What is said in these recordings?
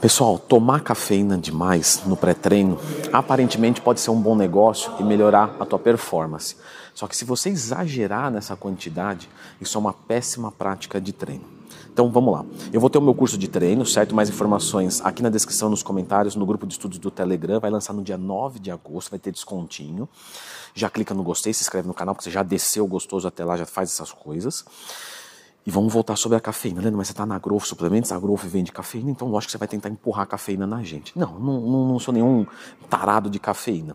Pessoal, tomar cafeína demais no pré-treino aparentemente pode ser um bom negócio e melhorar a tua performance. Só que se você exagerar nessa quantidade, isso é uma péssima prática de treino. Então vamos lá. Eu vou ter o meu curso de treino, certo? Mais informações aqui na descrição, nos comentários, no grupo de estudos do Telegram. Vai lançar no dia 9 de agosto, vai ter descontinho. Já clica no gostei, se inscreve no canal, porque você já desceu gostoso até lá, já faz essas coisas. E vamos voltar sobre a cafeína, Leandro, mas você está na Growth Suplementos, a Growth vende cafeína, então lógico que você vai tentar empurrar a cafeína na gente. Não, não, não sou nenhum tarado de cafeína.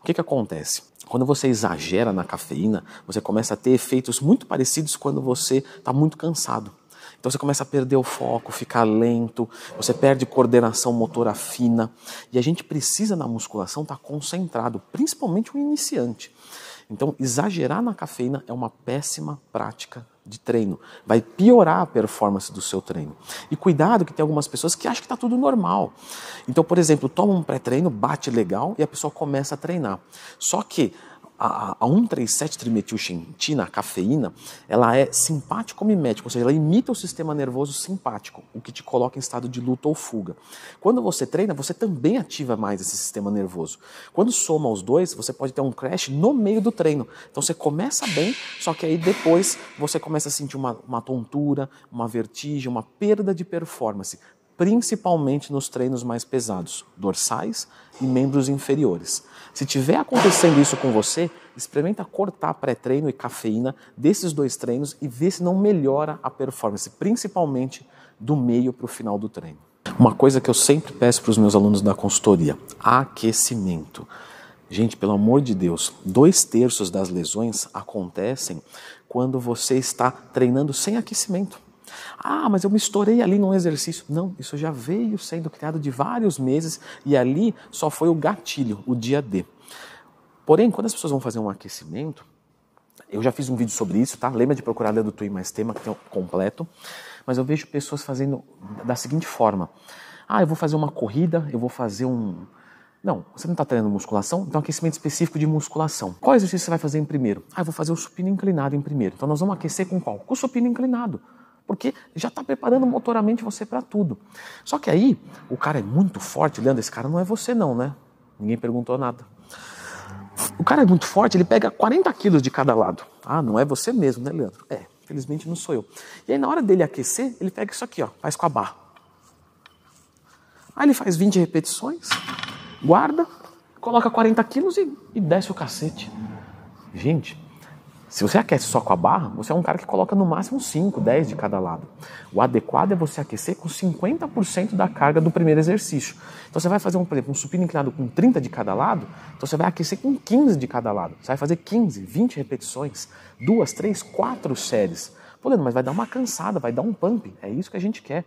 O que, que acontece? Quando você exagera na cafeína, você começa a ter efeitos muito parecidos quando você está muito cansado. Então você começa a perder o foco, ficar lento, você perde coordenação motora fina. E a gente precisa na musculação estar tá concentrado, principalmente o iniciante. Então, exagerar na cafeína é uma péssima prática de treino. Vai piorar a performance do seu treino. E cuidado que tem algumas pessoas que acham que está tudo normal. Então, por exemplo, toma um pré-treino, bate legal e a pessoa começa a treinar. Só que a, a 137-trimetilxantina, a cafeína, ela é simpático-mimética, ou seja, ela imita o sistema nervoso simpático, o que te coloca em estado de luta ou fuga. Quando você treina, você também ativa mais esse sistema nervoso. Quando soma os dois, você pode ter um crash no meio do treino. Então você começa bem, só que aí depois você começa a sentir uma, uma tontura, uma vertigem, uma perda de performance principalmente nos treinos mais pesados, dorsais e membros inferiores. Se tiver acontecendo isso com você, experimenta cortar pré-treino e cafeína desses dois treinos e vê se não melhora a performance, principalmente do meio para o final do treino. Uma coisa que eu sempre peço para os meus alunos da consultoria: aquecimento. Gente, pelo amor de Deus, dois terços das lesões acontecem quando você está treinando sem aquecimento. Ah, mas eu me estourei ali num exercício. Não, isso já veio sendo criado de vários meses e ali só foi o gatilho, o dia D. Porém, quando as pessoas vão fazer um aquecimento, eu já fiz um vídeo sobre isso, tá? Lembra de procurar do Twin Mais Tema, que tem um completo. Mas eu vejo pessoas fazendo da seguinte forma: Ah, eu vou fazer uma corrida, eu vou fazer um. Não, você não está treinando musculação, então aquecimento específico de musculação. Qual exercício você vai fazer em primeiro? Ah, eu vou fazer o supino inclinado em primeiro. Então nós vamos aquecer com qual? Com o supino inclinado porque já está preparando motoramente você para tudo. Só que aí, o cara é muito forte, Leandro, esse cara não é você não, né? Ninguém perguntou nada. O cara é muito forte, ele pega 40 quilos de cada lado. Ah, não é você mesmo, né, Leandro? É, felizmente não sou eu. E aí, na hora dele aquecer, ele pega isso aqui, ó, faz com a barra. Aí ele faz 20 repetições, guarda, coloca 40 quilos e, e desce o cacete. Gente, se você aquece só com a barra, você é um cara que coloca no máximo 5, 10 de cada lado. O adequado é você aquecer com 50% da carga do primeiro exercício. Então você vai fazer, um, por exemplo, um supino inclinado com 30 de cada lado, então você vai aquecer com 15 de cada lado. Você vai fazer 15, 20 repetições, duas, três, quatro séries. Pô, mas vai dar uma cansada, vai dar um pump. É isso que a gente quer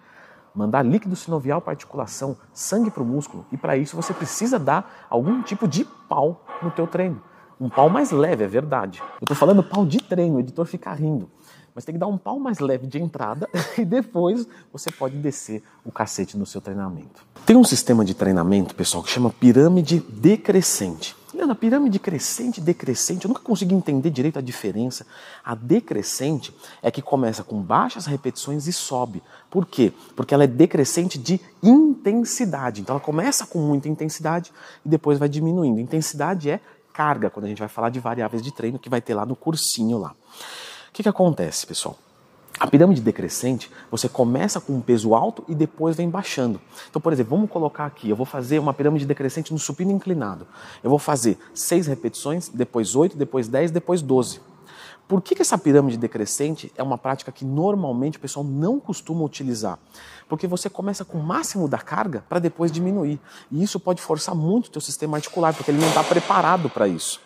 mandar líquido sinovial para articulação, sangue para o músculo. E para isso você precisa dar algum tipo de pau no teu treino. Um pau mais leve, é verdade. Eu estou falando pau de treino, o editor fica rindo. Mas tem que dar um pau mais leve de entrada e depois você pode descer o cacete no seu treinamento. Tem um sistema de treinamento, pessoal, que chama pirâmide decrescente. Leandro, a pirâmide crescente e decrescente, eu nunca consegui entender direito a diferença. A decrescente é que começa com baixas repetições e sobe. Por quê? Porque ela é decrescente de intensidade. Então ela começa com muita intensidade e depois vai diminuindo. Intensidade é carga, quando a gente vai falar de variáveis de treino que vai ter lá no cursinho lá. O que, que acontece, pessoal? A pirâmide decrescente, você começa com um peso alto e depois vem baixando. Então, por exemplo, vamos colocar aqui, eu vou fazer uma pirâmide decrescente no supino inclinado. Eu vou fazer 6 repetições, depois 8, depois 10, depois 12. Por que, que essa pirâmide decrescente é uma prática que normalmente o pessoal não costuma utilizar? Porque você começa com o máximo da carga para depois diminuir. E isso pode forçar muito o teu sistema articular, porque ele não está preparado para isso.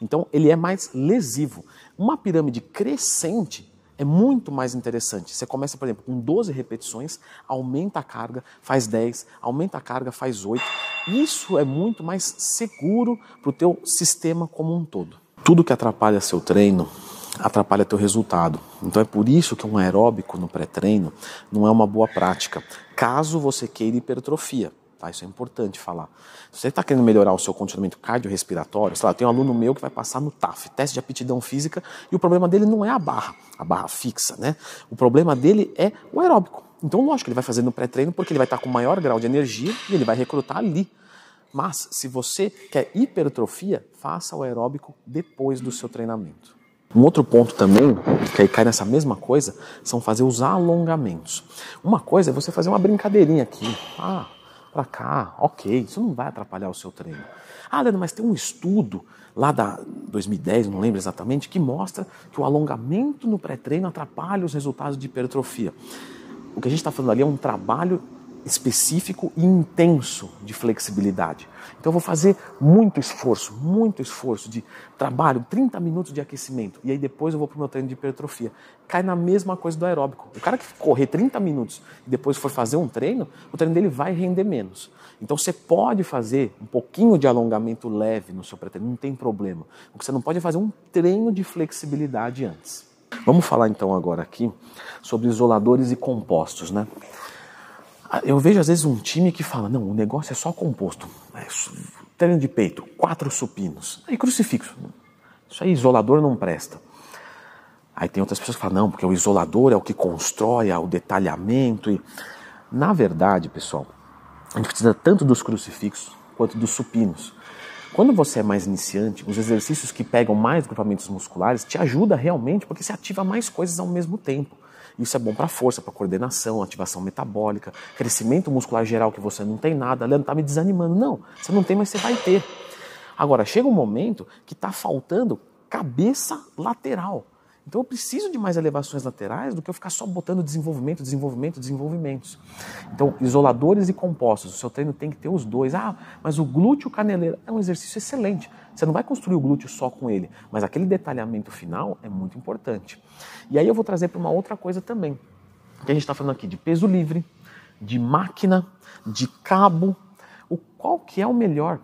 Então, ele é mais lesivo. Uma pirâmide crescente é muito mais interessante. Você começa, por exemplo, com 12 repetições, aumenta a carga, faz 10, aumenta a carga, faz 8. Isso é muito mais seguro para o teu sistema como um todo. Tudo que atrapalha seu treino atrapalha teu resultado. Então é por isso que um aeróbico no pré-treino não é uma boa prática, caso você queira hipertrofia. Tá? Isso é importante falar. Se você está querendo melhorar o seu condicionamento cardiorrespiratório, sei lá, tem um aluno meu que vai passar no TAF, teste de aptidão física, e o problema dele não é a barra, a barra fixa, né? O problema dele é o aeróbico. Então, lógico, ele vai fazer no pré-treino porque ele vai estar com maior grau de energia e ele vai recrutar ali. Mas, se você quer hipertrofia, faça o aeróbico depois do seu treinamento. Um outro ponto também, que aí cai nessa mesma coisa, são fazer os alongamentos. Uma coisa é você fazer uma brincadeirinha aqui. Ah, para cá, ok, isso não vai atrapalhar o seu treino. Ah, Leandro, mas tem um estudo lá da 2010, não lembro exatamente, que mostra que o alongamento no pré-treino atrapalha os resultados de hipertrofia. O que a gente está falando ali é um trabalho específico e intenso de flexibilidade. Então eu vou fazer muito esforço, muito esforço de trabalho, 30 minutos de aquecimento, e aí depois eu vou para o meu treino de hipertrofia. Cai na mesma coisa do aeróbico. O cara que correr 30 minutos e depois for fazer um treino, o treino dele vai render menos. Então você pode fazer um pouquinho de alongamento leve no seu pré-treino, não tem problema. O que você não pode é fazer um treino de flexibilidade antes. Vamos falar então agora aqui sobre isoladores e compostos, né? Ah, eu vejo às vezes um time que fala: não, o negócio é só composto. É, treino de peito, quatro supinos. Aí crucifixo. Isso aí, isolador não presta. Aí tem outras pessoas que falam: não, porque o isolador é o que constrói é o detalhamento. E... Na verdade, pessoal, a gente precisa tanto dos crucifixos quanto dos supinos. Quando você é mais iniciante, os exercícios que pegam mais grupamentos musculares te ajuda realmente porque você ativa mais coisas ao mesmo tempo. Isso é bom para força, para coordenação, ativação metabólica, crescimento muscular geral que você não tem nada. Leandro, tá me desanimando. Não, você não tem, mas você vai ter. Agora, chega um momento que está faltando cabeça lateral. Então eu preciso de mais elevações laterais do que eu ficar só botando desenvolvimento, desenvolvimento, desenvolvimentos. Então, isoladores e compostos, o seu treino tem que ter os dois. Ah, mas o glúteo caneleiro é um exercício excelente. Você não vai construir o glúteo só com ele, mas aquele detalhamento final é muito importante. E aí eu vou trazer para uma outra coisa também. Que a gente está falando aqui de peso livre, de máquina, de cabo. O qual que é o melhor?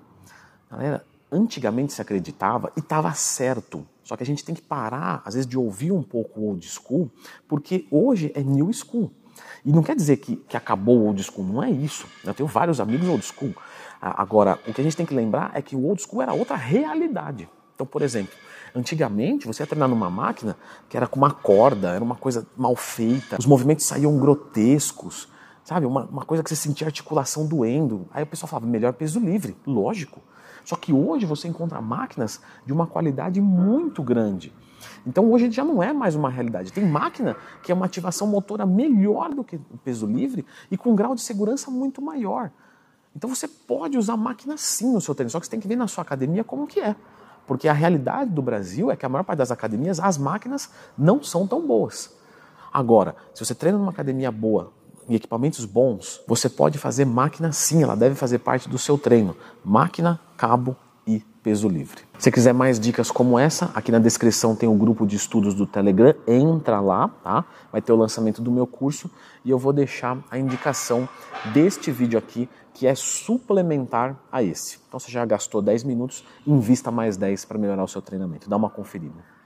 Galera, antigamente se acreditava e estava certo só que a gente tem que parar, às vezes, de ouvir um pouco o old school, porque hoje é new school. E não quer dizer que, que acabou o old school, não é isso. Eu tenho vários amigos old school. Agora, o que a gente tem que lembrar é que o old school era outra realidade. Então, por exemplo, antigamente você ia treinar numa máquina que era com uma corda, era uma coisa mal feita, os movimentos saíam grotescos, sabe? Uma, uma coisa que você sentia articulação doendo. Aí o pessoal falava, melhor peso livre, lógico. Só que hoje você encontra máquinas de uma qualidade muito grande. Então hoje já não é mais uma realidade. Tem máquina que é uma ativação motora melhor do que o peso livre e com um grau de segurança muito maior. Então você pode usar máquina sim no seu treino, só que você tem que ver na sua academia como que é. Porque a realidade do Brasil é que a maior parte das academias, as máquinas não são tão boas. Agora, se você treina numa academia boa, em equipamentos bons, você pode fazer máquina sim, ela deve fazer parte do seu treino. Máquina, cabo e peso livre. Se quiser mais dicas como essa, aqui na descrição tem o um grupo de estudos do Telegram, entra lá, tá? Vai ter o lançamento do meu curso e eu vou deixar a indicação deste vídeo aqui, que é suplementar a esse. Então você já gastou 10 minutos, invista mais 10 para melhorar o seu treinamento. Dá uma conferida.